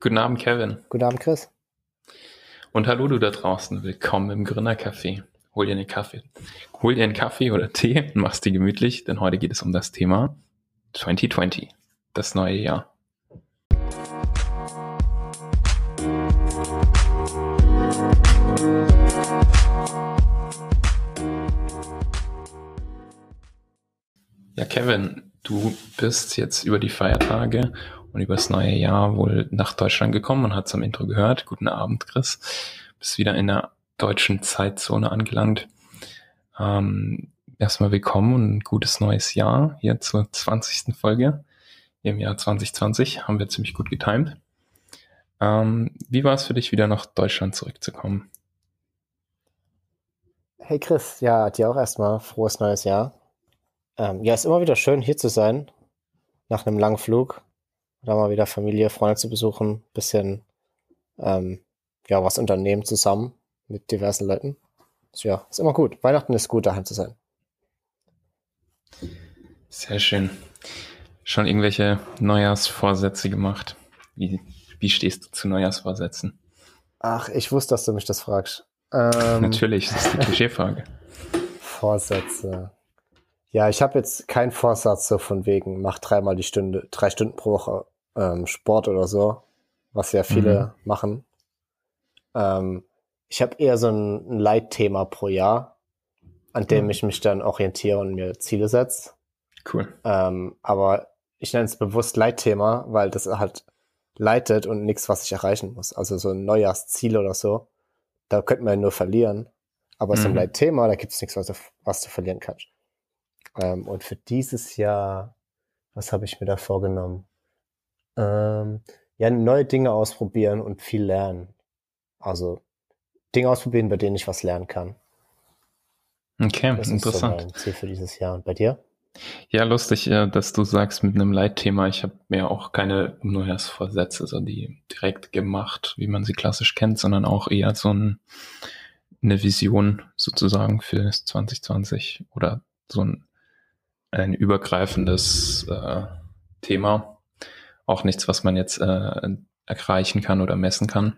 Guten Abend, Kevin. Guten Abend, Chris. Und hallo du da draußen. Willkommen im Gründercafé. Hol dir einen Kaffee. Hol dir einen Kaffee oder Tee und mach's dir gemütlich, denn heute geht es um das Thema 2020, das neue Jahr. Ja, Kevin, du bist jetzt über die Feiertage und übers neue Jahr wohl nach Deutschland gekommen. Man hat es am Intro gehört. Guten Abend, Chris. Bist wieder in der deutschen Zeitzone angelangt. Ähm, erstmal willkommen und ein gutes neues Jahr hier zur 20. Folge im Jahr 2020. Haben wir ziemlich gut getimt. Ähm, wie war es für dich, wieder nach Deutschland zurückzukommen? Hey Chris, ja, dir auch erstmal frohes neues Jahr. Ähm, ja, ist immer wieder schön, hier zu sein. Nach einem langen Flug. Da mal wieder Familie, Freunde zu besuchen. Bisschen, ähm, ja, was unternehmen zusammen mit diversen Leuten. Also, ja, ist immer gut. Weihnachten ist gut, daheim zu sein. Sehr schön. Schon irgendwelche Neujahrsvorsätze gemacht? Wie, wie stehst du zu Neujahrsvorsätzen? Ach, ich wusste, dass du mich das fragst. Ähm, Natürlich, das ist die Klischeefrage. Vorsätze. Ja, ich habe jetzt keinen Vorsatz so von wegen, mach dreimal die Stunde, drei Stunden pro Woche ähm, Sport oder so, was ja viele mhm. machen. Ähm, ich habe eher so ein, ein Leitthema pro Jahr, an dem mhm. ich mich dann orientiere und mir Ziele setze. Cool. Ähm, aber ich nenne es bewusst Leitthema, weil das halt leitet und nichts, was ich erreichen muss. Also so ein Neujahrsziel oder so, da könnte man ja nur verlieren. Aber mhm. so ein mhm. Leitthema, da gibt es nichts, was du, was du verlieren kannst. Ähm, und für dieses Jahr, was habe ich mir da vorgenommen? Ähm, ja, neue Dinge ausprobieren und viel lernen. Also Dinge ausprobieren, bei denen ich was lernen kann. Okay, das interessant. Ist so mein Ziel für dieses Jahr. Und bei dir? Ja, lustig, äh, dass du sagst mit einem Leitthema. Ich habe mir auch keine Neujahrsvorsätze so die direkt gemacht, wie man sie klassisch kennt, sondern auch eher so ein, eine Vision sozusagen für 2020 oder so ein ein übergreifendes äh, Thema. Auch nichts, was man jetzt äh, erreichen kann oder messen kann.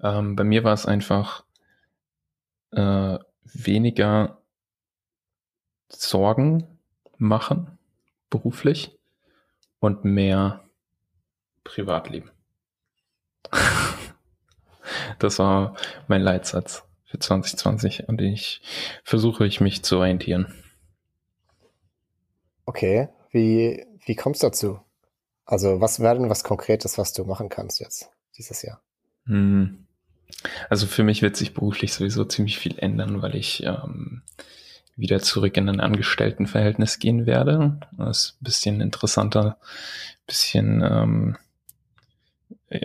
Ähm, bei mir war es einfach äh, weniger Sorgen machen, beruflich, und mehr Privatleben. das war mein Leitsatz für 2020, an den ich versuche ich mich zu orientieren. Okay, wie, wie kommst du dazu? Also was wäre denn was Konkretes, was du machen kannst jetzt dieses Jahr? Hm. Also für mich wird sich beruflich sowieso ziemlich viel ändern, weil ich ähm, wieder zurück in ein Angestelltenverhältnis gehen werde. Das ist ein bisschen interessanter, bisschen ähm,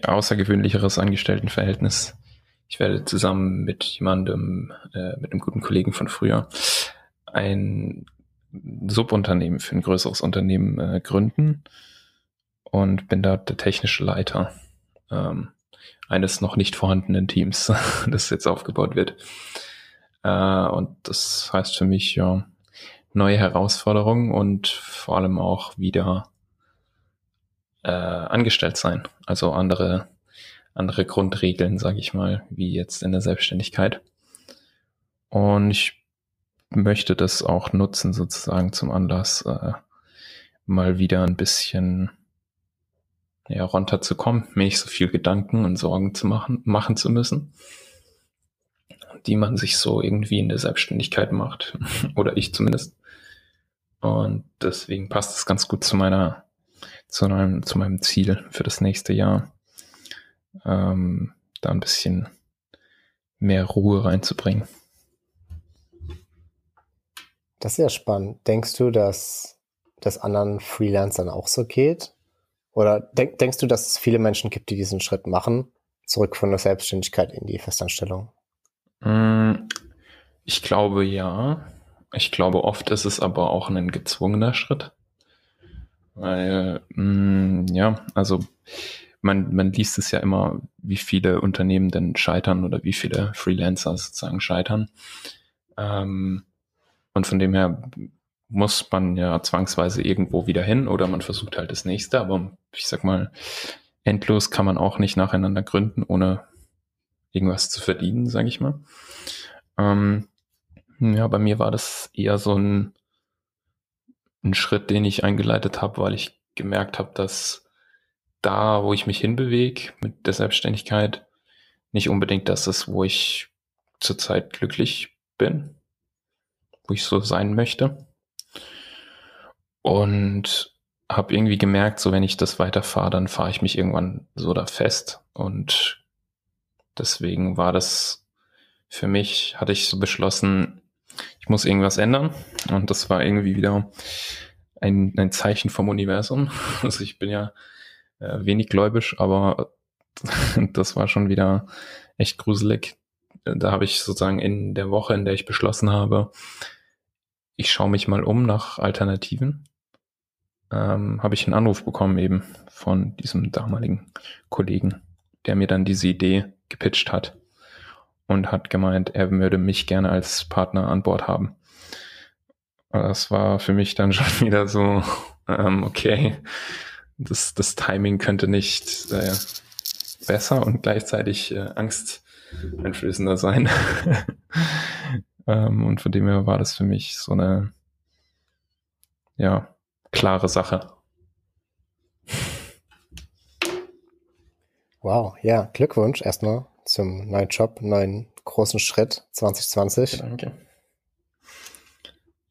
außergewöhnlicheres Angestelltenverhältnis. Ich werde zusammen mit jemandem, äh, mit einem guten Kollegen von früher, ein Subunternehmen für ein größeres Unternehmen äh, gründen und bin dort der technische Leiter ähm, eines noch nicht vorhandenen Teams, das jetzt aufgebaut wird. Äh, und das heißt für mich ja neue Herausforderungen und vor allem auch wieder äh, angestellt sein, also andere andere Grundregeln, sage ich mal, wie jetzt in der Selbstständigkeit. Und ich möchte das auch nutzen, sozusagen zum Anlass, äh, mal wieder ein bisschen ja, runterzukommen, mir nicht so viel Gedanken und Sorgen zu machen, machen zu müssen, die man sich so irgendwie in der Selbstständigkeit macht, oder ich zumindest. Und deswegen passt es ganz gut zu meiner, zu meinem, zu meinem Ziel für das nächste Jahr, ähm, da ein bisschen mehr Ruhe reinzubringen. Das ist ja spannend. Denkst du, dass das anderen Freelancern auch so geht? Oder denk, denkst du, dass es viele Menschen gibt, die diesen Schritt machen, zurück von der Selbstständigkeit in die Festanstellung? Mm, ich glaube ja. Ich glaube, oft ist es aber auch ein gezwungener Schritt. Weil, mh, mm, ja, also man, man liest es ja immer, wie viele Unternehmen denn scheitern oder wie viele Freelancer sozusagen scheitern. Ähm, und von dem her muss man ja zwangsweise irgendwo wieder hin oder man versucht halt das nächste. Aber ich sag mal, endlos kann man auch nicht nacheinander gründen, ohne irgendwas zu verdienen, sage ich mal. Ähm, ja, bei mir war das eher so ein, ein Schritt, den ich eingeleitet habe, weil ich gemerkt habe, dass da, wo ich mich hinbewege mit der Selbstständigkeit, nicht unbedingt das ist, wo ich zurzeit glücklich bin, wo ich so sein möchte. Und habe irgendwie gemerkt, so wenn ich das weiterfahre, dann fahre ich mich irgendwann so da fest. Und deswegen war das für mich, hatte ich so beschlossen, ich muss irgendwas ändern. Und das war irgendwie wieder ein, ein Zeichen vom Universum. Also ich bin ja äh, wenig gläubisch, aber das war schon wieder echt gruselig. Da habe ich sozusagen in der Woche, in der ich beschlossen habe, ich schaue mich mal um nach Alternativen, ähm, habe ich einen Anruf bekommen eben von diesem damaligen Kollegen, der mir dann diese Idee gepitcht hat und hat gemeint, er würde mich gerne als Partner an Bord haben. Das war für mich dann schon wieder so, ähm, okay, das, das Timing könnte nicht äh, besser und gleichzeitig äh, angsteinflößender sein. ähm, und von dem her war das für mich so eine, ja, klare Sache. Wow, ja, Glückwunsch erstmal zum neuen Job, neuen großen Schritt 2020. Danke.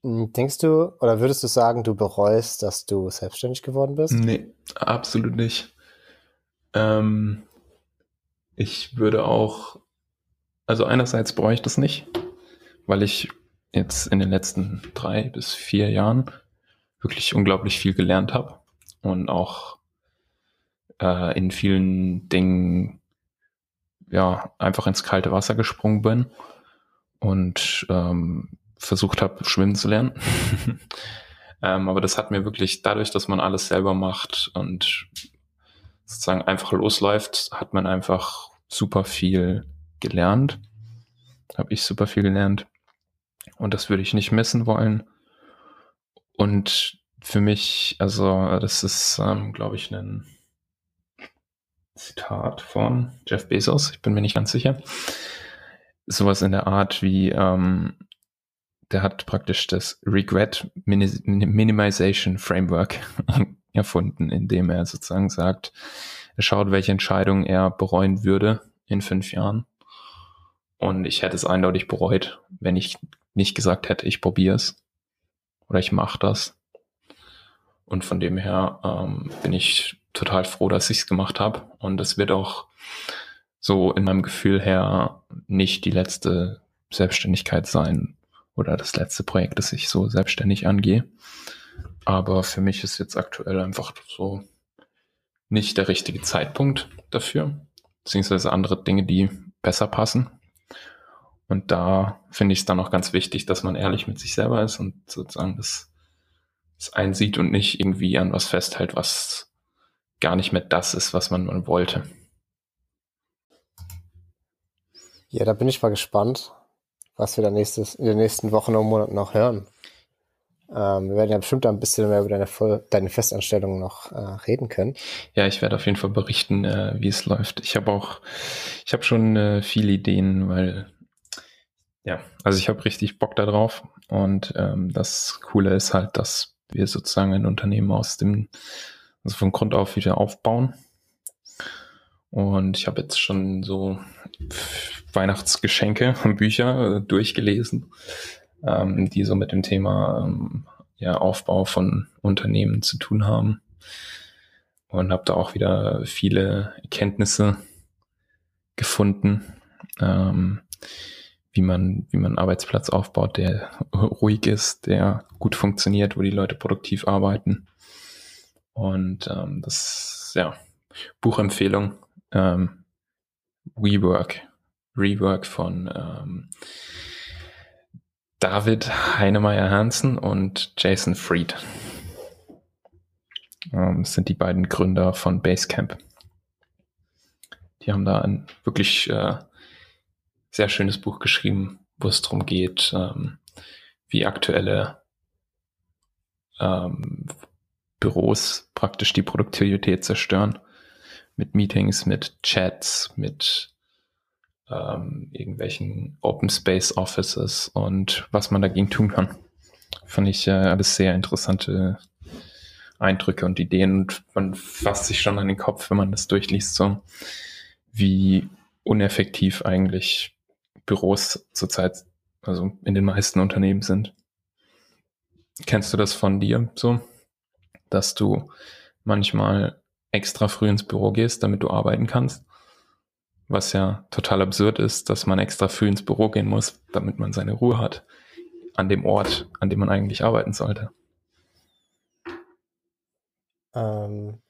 Hm, denkst du oder würdest du sagen, du bereust, dass du selbstständig geworden bist? Nee, absolut nicht. Ähm, ich würde auch, also einerseits bereue ich das nicht, weil ich jetzt in den letzten drei bis vier Jahren wirklich unglaublich viel gelernt habe und auch äh, in vielen Dingen ja einfach ins kalte Wasser gesprungen bin und ähm, versucht habe, schwimmen zu lernen. ähm, aber das hat mir wirklich dadurch, dass man alles selber macht und sozusagen einfach losläuft, hat man einfach super viel gelernt. Habe ich super viel gelernt. Und das würde ich nicht missen wollen. Und für mich, also das ist, ähm, glaube ich, ein Zitat von Jeff Bezos, ich bin mir nicht ganz sicher. Sowas in der Art wie, ähm, der hat praktisch das Regret Minimization Framework erfunden, indem er sozusagen sagt, er schaut, welche Entscheidungen er bereuen würde in fünf Jahren. Und ich hätte es eindeutig bereut, wenn ich nicht gesagt hätte, ich probiere es oder ich mache das. Und von dem her ähm, bin ich total froh, dass ich es gemacht habe. Und es wird auch so in meinem Gefühl her nicht die letzte Selbstständigkeit sein, oder das letzte Projekt, das ich so selbstständig angehe. Aber für mich ist jetzt aktuell einfach so nicht der richtige Zeitpunkt dafür, beziehungsweise andere Dinge, die besser passen. Und da finde ich es dann auch ganz wichtig, dass man ehrlich mit sich selber ist und sozusagen das, das einsieht und nicht irgendwie an was festhält, was gar nicht mehr das ist, was man wollte. Ja, da bin ich mal gespannt, was wir dann nächstes, in den nächsten Wochen und Monaten noch hören. Ähm, wir werden ja bestimmt ein bisschen mehr über deine, deine Festanstellung noch äh, reden können. Ja, ich werde auf jeden Fall berichten, äh, wie es läuft. Ich habe auch, ich habe schon äh, viele Ideen, weil ja, also ich habe richtig Bock darauf und ähm, das Coole ist halt, dass wir sozusagen ein Unternehmen aus dem, also von Grund auf wieder aufbauen. Und ich habe jetzt schon so Weihnachtsgeschenke und Bücher äh, durchgelesen, ähm, die so mit dem Thema ähm, ja, Aufbau von Unternehmen zu tun haben. Und habe da auch wieder viele Erkenntnisse gefunden, ähm, wie man, wie man einen Arbeitsplatz aufbaut, der ruhig ist, der gut funktioniert, wo die Leute produktiv arbeiten. Und ähm, das, ja, Buchempfehlung, ähm, WeWork Rework von ähm, David Heinemeier Hansen und Jason Fried. Ähm, das sind die beiden Gründer von Basecamp. Die haben da ein wirklich äh, sehr schönes Buch geschrieben, wo es darum geht, ähm, wie aktuelle ähm, Büros praktisch die Produktivität zerstören mit Meetings, mit Chats, mit ähm, irgendwelchen Open Space Offices und was man dagegen tun kann. Fand ich äh, alles sehr interessante Eindrücke und Ideen und man fasst sich schon an den Kopf, wenn man das durchliest, so wie uneffektiv eigentlich Büros zurzeit, also in den meisten Unternehmen sind. Kennst du das von dir so, dass du manchmal extra früh ins Büro gehst, damit du arbeiten kannst? Was ja total absurd ist, dass man extra früh ins Büro gehen muss, damit man seine Ruhe hat an dem Ort, an dem man eigentlich arbeiten sollte. Ähm,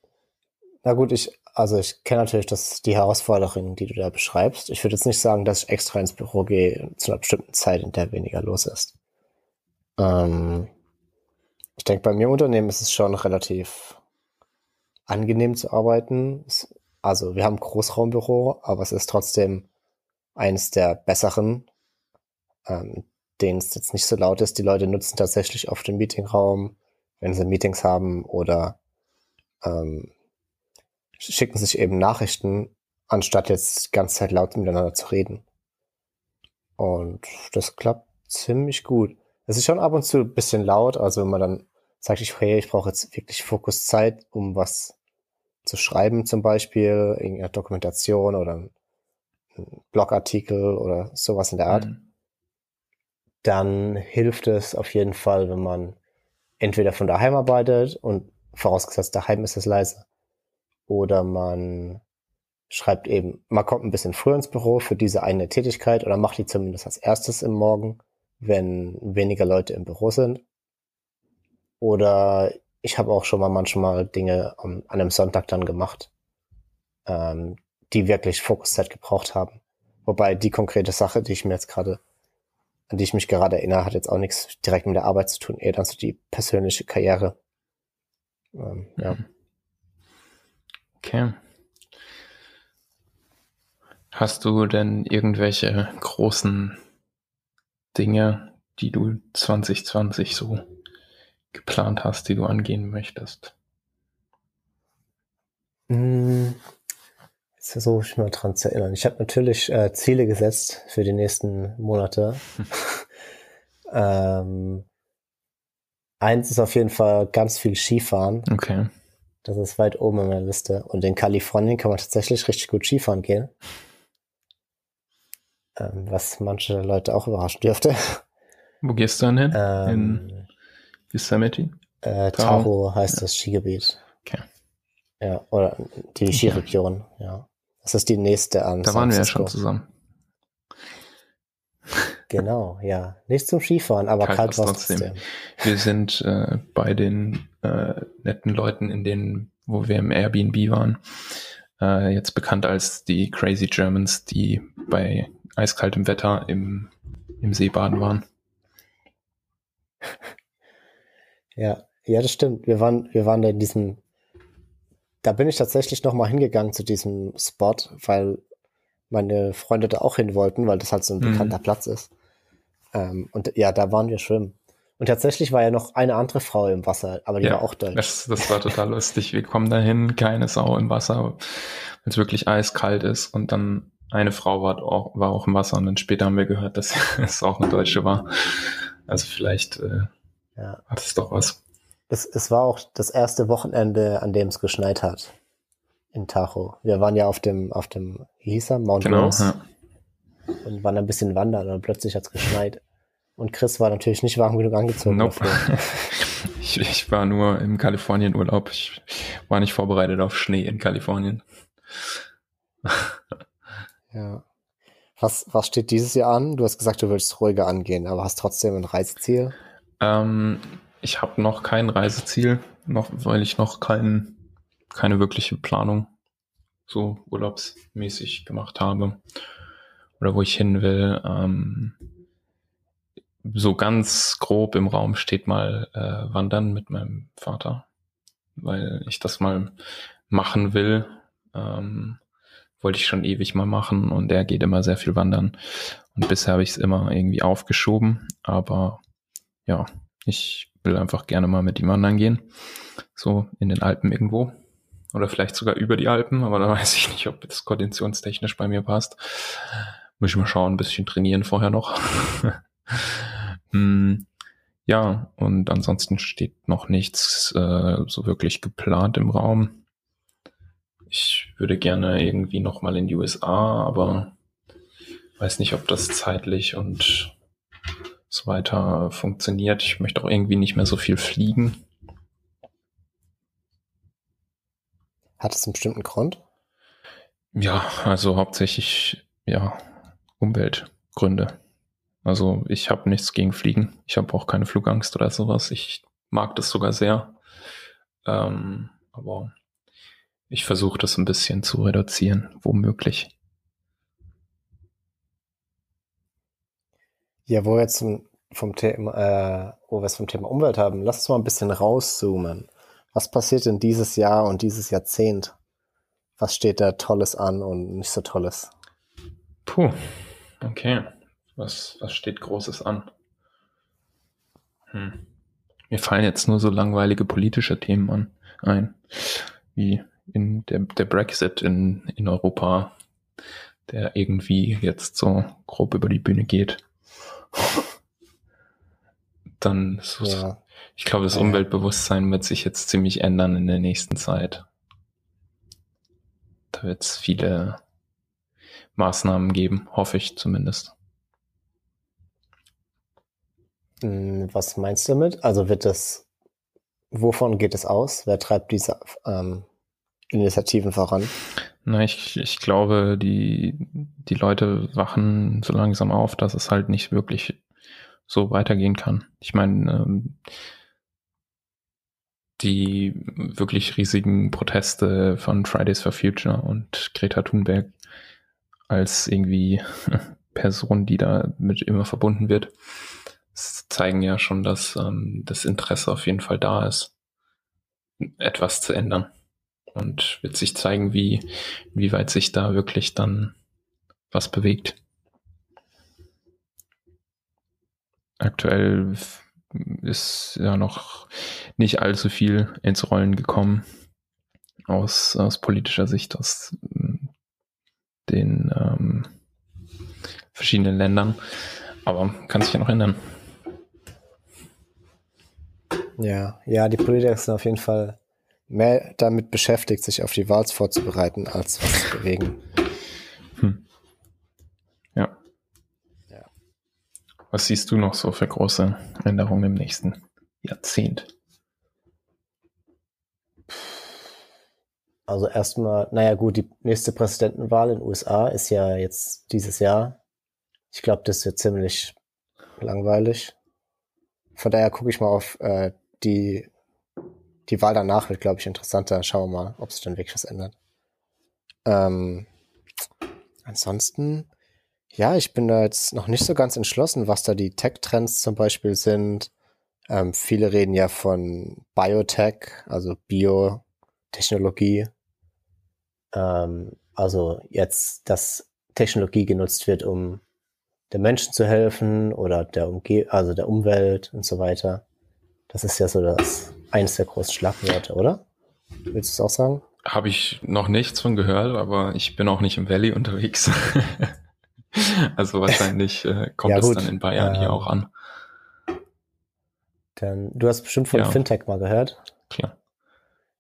na gut, ich, also ich kenne natürlich das, die Herausforderungen, die du da beschreibst. Ich würde jetzt nicht sagen, dass ich extra ins Büro gehe zu einer bestimmten Zeit, in der weniger los ist. Ähm, ich denke, bei mir im Unternehmen ist es schon relativ angenehm zu arbeiten. Also wir haben Großraumbüro, aber es ist trotzdem eines der besseren, ähm, denen es jetzt nicht so laut ist. Die Leute nutzen tatsächlich oft den Meetingraum, wenn sie Meetings haben oder ähm, schicken sich eben Nachrichten, anstatt jetzt die ganze Zeit laut miteinander zu reden. Und das klappt ziemlich gut. Es ist schon ab und zu ein bisschen laut, also wenn man dann sagt, ich, hey, ich brauche jetzt wirklich Fokuszeit, um was zu schreiben, zum Beispiel, irgendeine Dokumentation oder ein Blogartikel oder sowas in der Art, mhm. dann hilft es auf jeden Fall, wenn man entweder von daheim arbeitet und vorausgesetzt daheim ist es leise, oder man schreibt eben, man kommt ein bisschen früher ins Büro für diese eine Tätigkeit oder macht die zumindest als erstes im Morgen, wenn weniger Leute im Büro sind. Oder ich habe auch schon mal manchmal Dinge an einem Sonntag dann gemacht, ähm, die wirklich Fokuszeit gebraucht haben. Wobei die konkrete Sache, die ich mir jetzt gerade, an die ich mich gerade erinnere, hat jetzt auch nichts direkt mit der Arbeit zu tun, eher dann so die persönliche Karriere. Ähm, ja. Okay. Hast du denn irgendwelche großen Dinge, die du 2020 so geplant hast, die du angehen möchtest? Hm, jetzt versuche ich mal dran zu erinnern. Ich habe natürlich äh, Ziele gesetzt für die nächsten Monate. ähm, eins ist auf jeden Fall ganz viel Skifahren. Okay. Das ist weit oben in meiner Liste. Und in Kalifornien kann man tatsächlich richtig gut Skifahren gehen. Ähm, was manche Leute auch überraschen dürfte. Wo gehst du dann hin? Ähm, in Yosemite? Äh, Tahoe heißt das Skigebiet. Okay. Ja, oder die Skiregion, ja. Das ist die nächste an. Da San waren wir ja schon zusammen. Genau, ja. Nicht zum Skifahren, aber kalt, kalt war trotzdem. trotzdem. Wir sind äh, bei den äh, netten Leuten, in denen, wo wir im Airbnb waren, äh, jetzt bekannt als die Crazy Germans, die bei eiskaltem Wetter im, im Seebaden waren. Ja, ja, das stimmt. Wir waren, wir waren da in diesem, da bin ich tatsächlich nochmal hingegangen zu diesem Spot, weil meine Freunde da auch hin wollten, weil das halt so ein mhm. bekannter Platz ist. Ähm, und ja, da waren wir schwimmen. Und tatsächlich war ja noch eine andere Frau im Wasser, aber die ja, war auch deutsch. Das, das war total lustig. Wir kommen dahin, keine Sau im Wasser, weil es wirklich eiskalt ist. Und dann eine Frau war auch, war auch im Wasser. Und dann später haben wir gehört, dass es auch eine Deutsche war. Also vielleicht äh, ja. hat es doch was. Es, es war auch das erste Wochenende, an dem es geschneit hat. In Tahoe. Wir waren ja auf dem, auf dem, wie hieß er? Mount genau, Rose. Ja und waren ein bisschen wandern und plötzlich hat es geschneit. Und Chris war natürlich nicht warm genug angezogen. Nope. ich, ich, war nur im Kalifornien-Urlaub. Ich war nicht vorbereitet auf Schnee in Kalifornien. ja. Was, was steht dieses Jahr an? Du hast gesagt, du willst ruhiger angehen, aber hast trotzdem ein Reiseziel? Ähm, ich habe noch kein Reiseziel, noch, weil ich noch kein, keine wirkliche Planung so urlaubsmäßig gemacht habe oder wo ich hin will. Ähm, so ganz grob im Raum steht mal äh, Wandern mit meinem Vater, weil ich das mal machen will. Ähm, wollte ich schon ewig mal machen und er geht immer sehr viel wandern. Und bisher habe ich es immer irgendwie aufgeschoben, aber ja, ich will einfach gerne mal mit ihm wandern gehen. So in den Alpen irgendwo. Oder vielleicht sogar über die Alpen, aber da weiß ich nicht, ob das konditionstechnisch bei mir passt. Muss ich mal schauen, ein bisschen trainieren vorher noch. hm, ja, und ansonsten steht noch nichts äh, so wirklich geplant im Raum. Ich würde gerne irgendwie noch mal in die USA, aber weiß nicht, ob das zeitlich und so weiter funktioniert. Ich möchte auch irgendwie nicht mehr so viel fliegen. Hat es einen bestimmten Grund? Ja, also hauptsächlich ja Umweltgründe. Also ich habe nichts gegen Fliegen. Ich habe auch keine Flugangst oder sowas. Ich mag das sogar sehr. Ähm, aber ich versuche das ein bisschen zu reduzieren, womöglich. Ja, wo wir jetzt vom Thema, äh, wo wir es vom Thema Umwelt haben, lass uns mal ein bisschen rauszoomen. Was passiert denn dieses Jahr und dieses Jahrzehnt? Was steht da Tolles an und nicht so Tolles? Puh, okay. Was, was steht Großes an? Hm. Mir fallen jetzt nur so langweilige politische Themen an, ein, wie in der, der Brexit in, in Europa, der irgendwie jetzt so grob über die Bühne geht. Dann, so, ja. Ich glaube, das Umweltbewusstsein wird sich jetzt ziemlich ändern in der nächsten Zeit. Da wird es viele Maßnahmen geben, hoffe ich zumindest. Hm, was meinst du damit? Also wird das, wovon geht es aus? Wer treibt diese ähm, Initiativen voran? Na, ich, ich glaube, die, die Leute wachen so langsam auf, dass es halt nicht wirklich so weitergehen kann. Ich meine, ähm, die wirklich riesigen Proteste von Fridays for Future und Greta Thunberg als irgendwie Person, die da mit immer verbunden wird, zeigen ja schon, dass ähm, das Interesse auf jeden Fall da ist, etwas zu ändern. Und wird sich zeigen, wie, wie weit sich da wirklich dann was bewegt. Aktuell ist ja noch nicht allzu viel ins Rollen gekommen aus, aus politischer Sicht, aus ähm, den ähm, verschiedenen Ländern. Aber kann sich ja noch ändern. Ja, ja, die Politiker sind auf jeden Fall mehr damit beschäftigt, sich auf die Wahl vorzubereiten, als was zu bewegen. Hm. Ja. ja. Was siehst du noch so für große Änderungen im nächsten Jahrzehnt? Also erstmal, naja gut, die nächste Präsidentenwahl in den USA ist ja jetzt dieses Jahr. Ich glaube, das wird ziemlich langweilig. Von daher gucke ich mal auf äh, die, die Wahl danach wird, glaube ich, interessanter. Schauen wir mal, ob sich dann wirklich was ändert. Ähm, ansonsten, ja, ich bin da jetzt noch nicht so ganz entschlossen, was da die Tech-Trends zum Beispiel sind. Ähm, viele reden ja von Biotech, also Biotechnologie. Ähm, also jetzt, dass Technologie genutzt wird, um der Menschen zu helfen oder der Umge also der Umwelt und so weiter. Das ist ja so das eines der großen Schlagworte, oder? Willst du es auch sagen? Habe ich noch nichts von gehört, aber ich bin auch nicht im Valley unterwegs. also wahrscheinlich äh, kommt ja, es dann in Bayern ähm, hier auch an. Dann, du hast bestimmt von ja. Fintech mal gehört. Klar.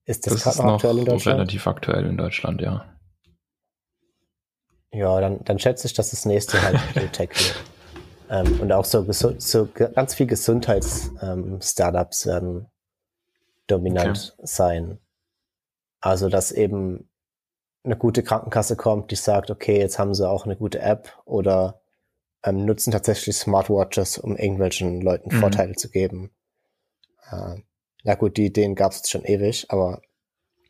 Ist das, das gerade noch aktuell in Deutschland? Relativ aktuell in Deutschland, ja. Ja, dann, dann schätze ich, dass das nächste halt Tech wird. Ähm, und auch so, so ganz viel Gesundheits-Startups ähm, werden dominant okay. sein. Also, dass eben eine gute Krankenkasse kommt, die sagt, okay, jetzt haben sie auch eine gute App oder ähm, nutzen tatsächlich Smartwatches, um irgendwelchen Leuten mhm. Vorteile zu geben. Äh, na gut, die Ideen gab es schon ewig, aber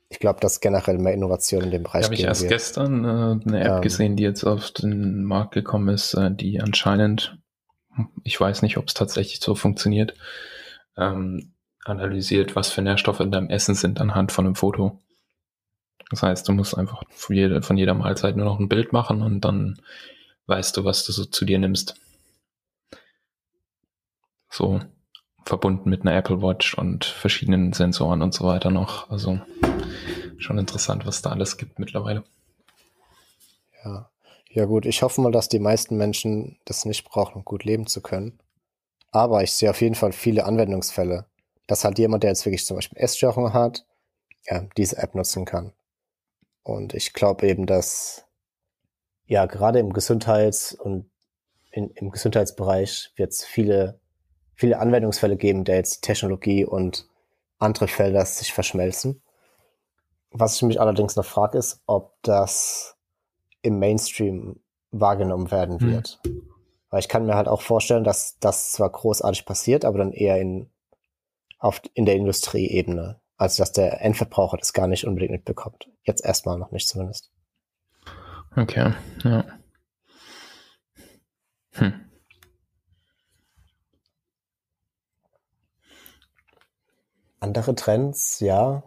ich glaube, dass generell mehr Innovation in dem Bereich habe ich erst wird. gestern äh, eine App ähm, gesehen, die jetzt auf den Markt gekommen ist, äh, die anscheinend ich weiß nicht, ob es tatsächlich so funktioniert, ähm, analysiert, was für Nährstoffe in deinem Essen sind anhand von einem Foto. Das heißt, du musst einfach von jeder, Mahlzeit nur noch ein Bild machen und dann weißt du, was du so zu dir nimmst. So verbunden mit einer Apple Watch und verschiedenen Sensoren und so weiter noch. Also schon interessant, was da alles gibt mittlerweile. Ja. Ja gut, ich hoffe mal, dass die meisten Menschen das nicht brauchen, um gut leben zu können. Aber ich sehe auf jeden Fall viele Anwendungsfälle, dass halt jemand, der jetzt wirklich zum Beispiel Essstörungen hat, ja, diese App nutzen kann. Und ich glaube eben, dass ja gerade im Gesundheits- und in, im Gesundheitsbereich wird es viele, viele Anwendungsfälle geben, der jetzt Technologie und andere Felder sich verschmelzen. Was ich mich allerdings noch frage, ist, ob das im Mainstream wahrgenommen werden hm. wird. Mhm. Weil ich kann mir halt auch vorstellen, dass das zwar großartig passiert, aber dann eher in, auf, in der Industrieebene. Also dass der Endverbraucher das gar nicht unbedingt mitbekommt. Jetzt erstmal noch nicht zumindest. Okay, ja. Hm. Andere Trends, ja.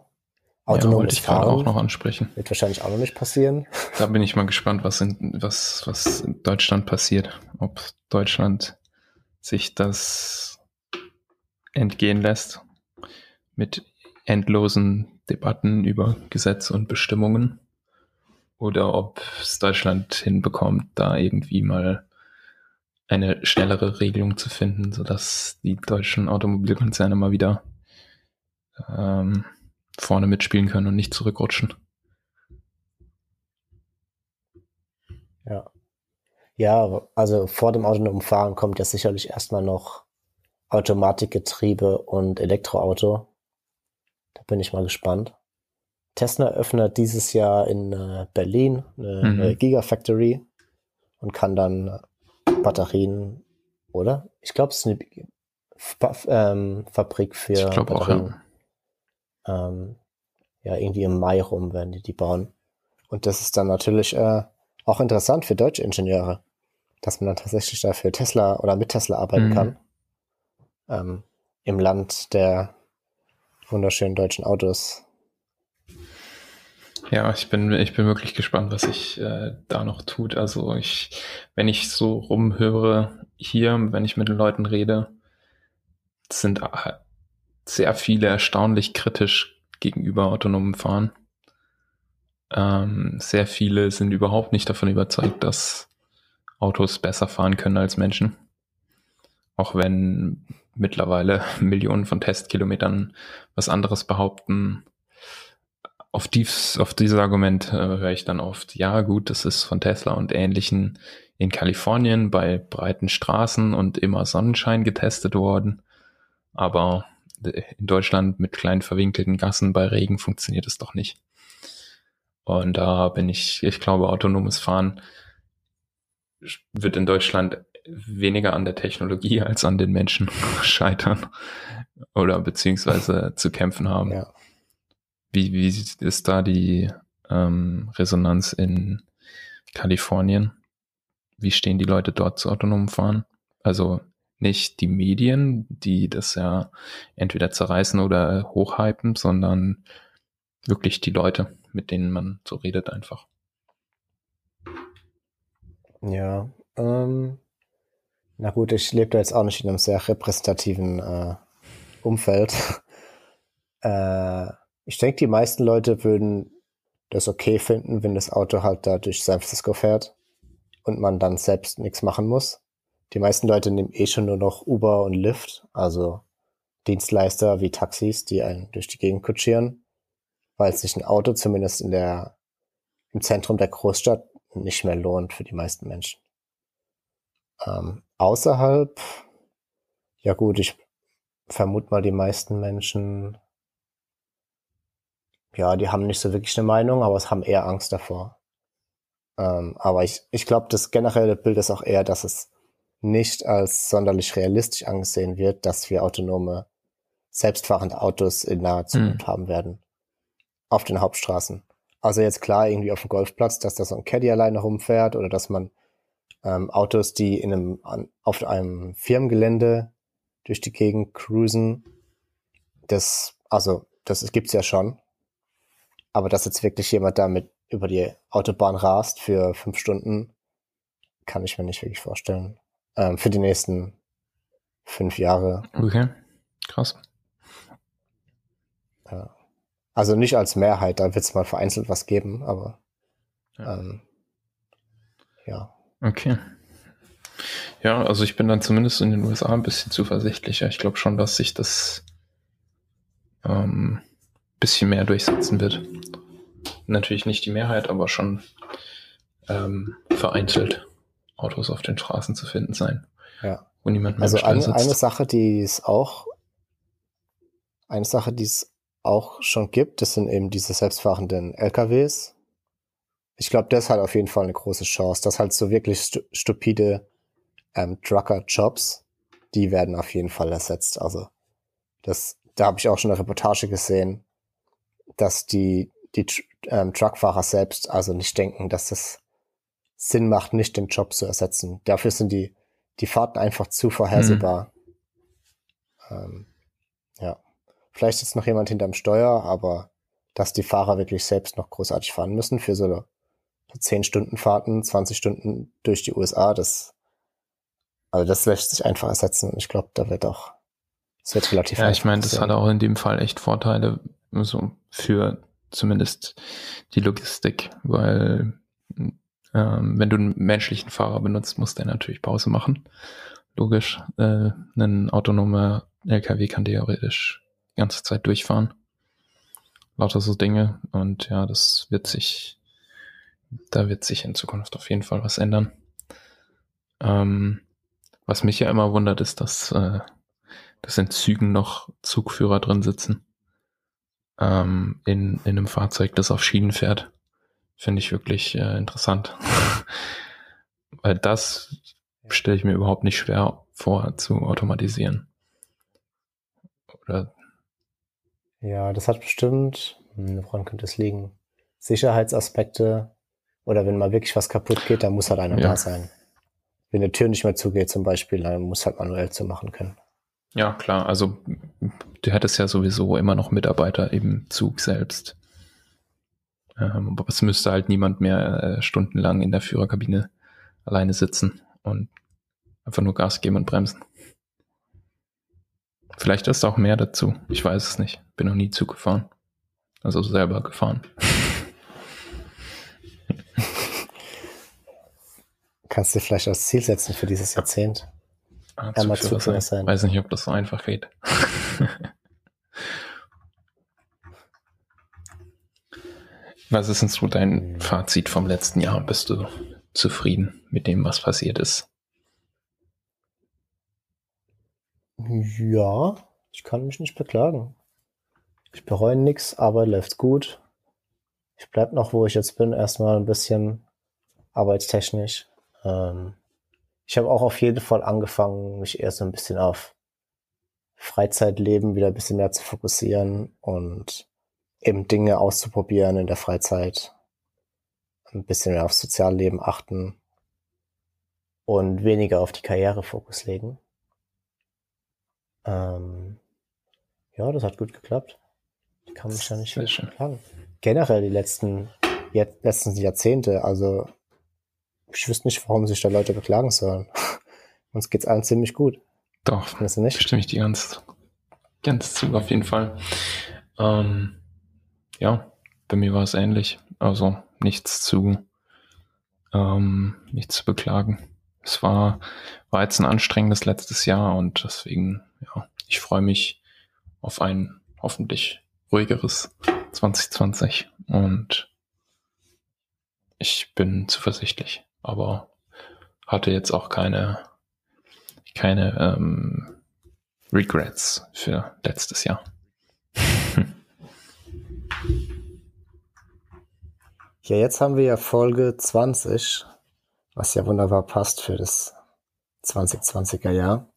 Autonomes ja, Fahren auch noch ansprechen. Wird wahrscheinlich auch noch nicht passieren. Da bin ich mal gespannt, was in, was, was in Deutschland passiert. Ob Deutschland sich das entgehen lässt mit endlosen Debatten über Gesetze und Bestimmungen oder ob es Deutschland hinbekommt, da irgendwie mal eine schnellere Regelung zu finden, sodass die deutschen Automobilkonzerne mal wieder ähm, vorne mitspielen können und nicht zurückrutschen. Ja. Ja, also vor dem autonomen Fahren kommt ja sicherlich erstmal noch Automatikgetriebe und Elektroauto. Da bin ich mal gespannt. Tesla öffnet dieses Jahr in äh, Berlin eine, mhm. eine, Gigafactory und kann dann Batterien, oder? Ich glaube, es ist eine Fa ähm, Fabrik für ich Batterien. Auch, ja ähm, ja, irgendwie im Mai rum werden die die bauen. Und das ist dann natürlich äh, auch interessant für deutsche Ingenieure, dass man dann tatsächlich dafür Tesla oder mit Tesla arbeiten mhm. kann. Ähm, Im Land der wunderschönen deutschen Autos. Ja, ich bin, ich bin wirklich gespannt, was sich äh, da noch tut. Also ich, wenn ich so rumhöre hier, wenn ich mit den Leuten rede, sind sehr viele erstaunlich kritisch gegenüber autonomem Fahren. Ähm, sehr viele sind überhaupt nicht davon überzeugt, dass Autos besser fahren können als Menschen. Auch wenn mittlerweile Millionen von Testkilometern was anderes behaupten. Auf, dies, auf dieses Argument äh, höre ich dann oft, ja gut, das ist von Tesla und ähnlichen in Kalifornien bei breiten Straßen und immer Sonnenschein getestet worden. Aber in Deutschland mit kleinen verwinkelten Gassen bei Regen funktioniert es doch nicht. Und da bin ich, ich glaube, autonomes Fahren wird in Deutschland weniger an der Technologie als an den Menschen scheitern oder beziehungsweise zu kämpfen haben. Ja. Wie, wie ist da die ähm, Resonanz in Kalifornien? Wie stehen die Leute dort zu autonomem Fahren? Also nicht die Medien, die das ja entweder zerreißen oder hochhypen, sondern wirklich die Leute, mit denen man so redet einfach. Ja, ähm, na gut, ich lebe da jetzt auch nicht in einem sehr repräsentativen äh, Umfeld. äh, ich denke, die meisten Leute würden das okay finden, wenn das Auto halt da durch San Francisco fährt und man dann selbst nichts machen muss die meisten Leute nehmen eh schon nur noch Uber und Lyft, also Dienstleister wie Taxis, die einen durch die Gegend kutschieren, weil sich ein Auto zumindest in der, im Zentrum der Großstadt nicht mehr lohnt für die meisten Menschen. Ähm, außerhalb, ja gut, ich vermute mal, die meisten Menschen, ja, die haben nicht so wirklich eine Meinung, aber es haben eher Angst davor. Ähm, aber ich, ich glaube, das generelle Bild ist auch eher, dass es nicht als sonderlich realistisch angesehen wird, dass wir autonome, selbstfahrende Autos in naher Zukunft mhm. haben werden. Auf den Hauptstraßen. Also jetzt klar, irgendwie auf dem Golfplatz, dass da so ein Caddy alleine rumfährt oder dass man ähm, Autos, die in einem, an, auf einem Firmengelände durch die Gegend cruisen, das, also, das gibt's ja schon. Aber dass jetzt wirklich jemand damit über die Autobahn rast für fünf Stunden, kann ich mir nicht wirklich vorstellen ähm, für die nächsten fünf Jahre. Okay, krass. Ja. Also nicht als Mehrheit, da wird es mal vereinzelt was geben, aber ja. Ähm, ja. Okay. Ja, also ich bin dann zumindest in den USA ein bisschen zuversichtlicher. Ich glaube schon, dass sich das ähm, bisschen mehr durchsetzen wird. Natürlich nicht die Mehrheit, aber schon ähm, vereinzelt Autos auf den Straßen zu finden sein. Ja. Wo niemand mehr Also eine, eine Sache, die es auch, eine Sache, die es auch schon gibt, das sind eben diese selbstfahrenden LKWs. Ich glaube, das hat auf jeden Fall eine große Chance, dass halt so wirklich stu stupide ähm, Trucker-Jobs, die werden auf jeden Fall ersetzt. Also das, da habe ich auch schon eine Reportage gesehen, dass die, die ähm, Truckfahrer selbst also nicht denken, dass das Sinn macht, nicht den Job zu ersetzen. Dafür sind die, die Fahrten einfach zu vorhersehbar. Mhm. Ähm, ja. Vielleicht ist noch jemand hinterm Steuer, aber dass die Fahrer wirklich selbst noch großartig fahren müssen für so 10 Stunden Fahrten, 20 Stunden durch die USA, das, also das lässt sich einfach ersetzen. Und ich glaube, da wird auch, es wird relativ Ja, ich meine, das hat auch in dem Fall echt Vorteile, so für zumindest die Logistik, weil ähm, wenn du einen menschlichen Fahrer benutzt, muss der natürlich Pause machen. Logisch. Äh, ein autonomer LKW kann theoretisch die ganze Zeit durchfahren. Lauter so Dinge. Und ja, das wird sich, da wird sich in Zukunft auf jeden Fall was ändern. Ähm, was mich ja immer wundert, ist, dass, äh, dass in Zügen noch Zugführer drin sitzen. Ähm, in, in einem Fahrzeug, das auf Schienen fährt. Finde ich wirklich äh, interessant. Weil das stelle ich mir überhaupt nicht schwer vor zu automatisieren. Oder ja, das hat bestimmt, woran könnte es liegen? Sicherheitsaspekte oder wenn mal wirklich was kaputt geht, dann muss halt einer ja. da sein. Wenn die Tür nicht mehr zugeht zum Beispiel, dann muss halt manuell zu machen können. Ja, klar. Also du hättest ja sowieso immer noch Mitarbeiter im Zug selbst. Ähm, aber es müsste halt niemand mehr äh, stundenlang in der Führerkabine alleine sitzen und einfach nur Gas geben und bremsen. Vielleicht ist auch mehr dazu. Ich weiß es nicht. Bin noch nie Zug gefahren. Also selber gefahren. Kannst du vielleicht als Ziel setzen für dieses Jahrzehnt? Ah, Einmal Zugführer sein. Weiß nicht, ob das so einfach geht. Was ist denn so dein hm. Fazit vom letzten Jahr? Bist du zufrieden mit dem, was passiert ist? Ja, ich kann mich nicht beklagen. Ich bereue nichts, aber läuft gut. Ich bleib noch, wo ich jetzt bin, erstmal ein bisschen arbeitstechnisch. Ähm, ich habe auch auf jeden Fall angefangen, mich eher so ein bisschen auf Freizeitleben wieder ein bisschen mehr zu fokussieren und eben Dinge auszuprobieren in der Freizeit, ein bisschen mehr aufs Sozialleben achten und weniger auf die Karrierefokus legen. Ähm, ja, das hat gut geklappt. Ich kann mich ja nicht beklagen. Generell die letzten, jetzt, letzten Jahrzehnte, also ich wüsste nicht, warum sich da Leute beklagen sollen. Uns geht's allen ziemlich gut. Doch, Findest du nicht? stimme ich dir ganz, ganz zu, auf jeden Fall. Ähm, ja, bei mir war es ähnlich. Also nichts zu, ähm, nichts zu beklagen. Es war, war jetzt ein anstrengendes letztes Jahr und deswegen, ja, ich freue mich auf ein hoffentlich ruhigeres 2020 und ich bin zuversichtlich, aber hatte jetzt auch keine, keine ähm, Regrets für letztes Jahr. Ja, jetzt haben wir ja Folge 20, was ja wunderbar passt für das 2020er Jahr.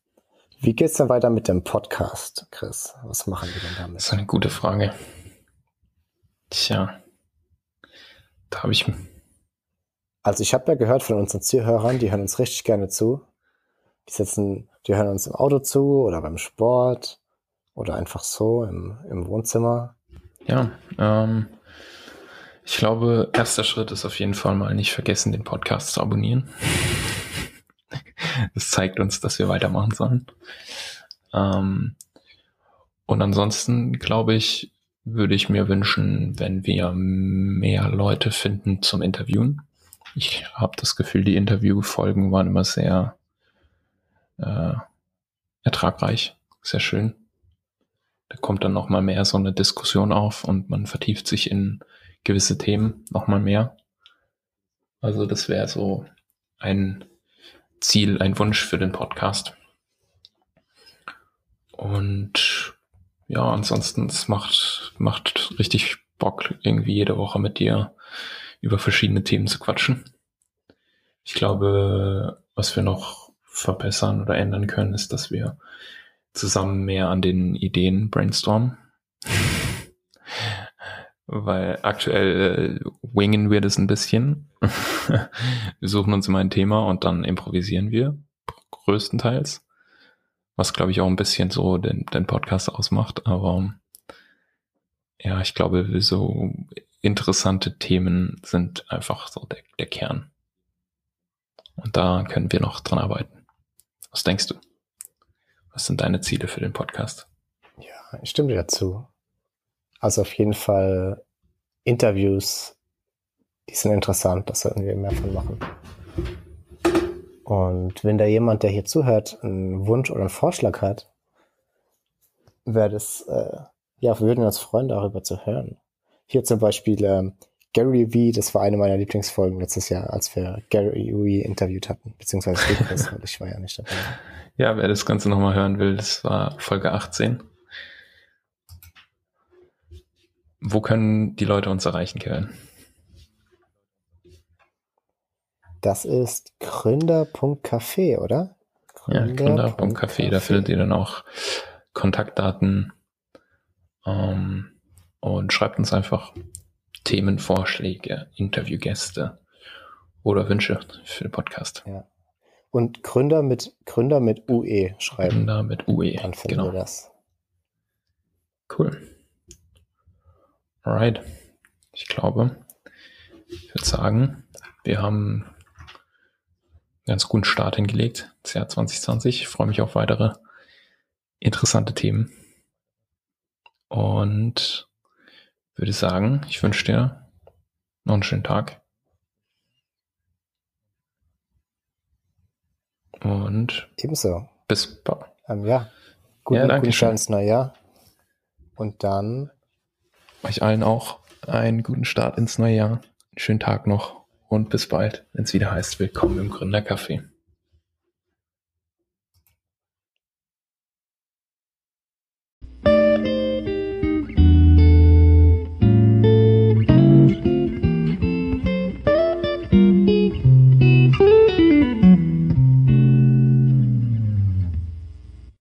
Wie geht's denn weiter mit dem Podcast, Chris? Was machen wir denn damit? Das ist eine gute Frage. Tja, da habe ich. Also ich habe ja gehört von unseren Zuhörern, die hören uns richtig gerne zu. Die sitzen, die hören uns im Auto zu oder beim Sport oder einfach so im, im Wohnzimmer. Ja, ähm, ich glaube, erster Schritt ist auf jeden Fall mal nicht vergessen, den Podcast zu abonnieren. das zeigt uns, dass wir weitermachen sollen. Ähm, und ansonsten glaube ich, würde ich mir wünschen, wenn wir mehr Leute finden zum Interviewen. Ich habe das Gefühl, die Interviewfolgen waren immer sehr äh, ertragreich, sehr schön. Da kommt dann noch mal mehr so eine Diskussion auf und man vertieft sich in gewisse Themen noch mal mehr. Also das wäre so ein Ziel, ein Wunsch für den Podcast. Und ja, ansonsten, es macht, macht richtig Bock, irgendwie jede Woche mit dir über verschiedene Themen zu quatschen. Ich glaube, was wir noch verbessern oder ändern können, ist, dass wir zusammen mehr an den Ideen brainstormen. Weil aktuell äh, wingen wir das ein bisschen. wir suchen uns immer ein Thema und dann improvisieren wir größtenteils. Was glaube ich auch ein bisschen so den, den Podcast ausmacht. Aber ja, ich glaube, so interessante Themen sind einfach so der, der Kern. Und da können wir noch dran arbeiten. Was denkst du? Was sind deine Ziele für den Podcast? Ja, ich stimme dir dazu. Also auf jeden Fall Interviews, die sind interessant, dass wir irgendwie mehr von machen. Und wenn da jemand, der hier zuhört, einen Wunsch oder einen Vorschlag hat, wäre das, äh, ja, würden wir uns freuen, darüber zu hören. Hier zum Beispiel ähm, Gary V, das war eine meiner Lieblingsfolgen letztes Jahr, als wir Gary V interviewt hatten, beziehungsweise weil ich war ja nicht dabei. Ja, wer das Ganze nochmal hören will, das war Folge 18. Wo können die Leute uns erreichen, Kevin? Das ist gründer.café, oder? Gründer. Ja, gründer.café. Da findet ihr dann auch Kontaktdaten ähm, und schreibt uns einfach Themenvorschläge, Interviewgäste oder Wünsche für den Podcast. Ja. Und Gründer mit Gründer mit UE schreiben. Gründer mit UE. Dann finden genau. wir das. Cool. Alright. Ich glaube, ich würde sagen, wir haben einen ganz guten Start hingelegt, das Jahr 2020. Ich freue mich auf weitere interessante Themen. Und würde sagen, ich wünsche dir noch einen schönen Tag. Und ebenso. Bis bald. Ähm, ja, guten, ja, guten Start ins neue Jahr. Und dann euch allen auch einen guten Start ins neue Jahr. Einen schönen Tag noch und bis bald, wenn es wieder heißt, willkommen im Gründercafé.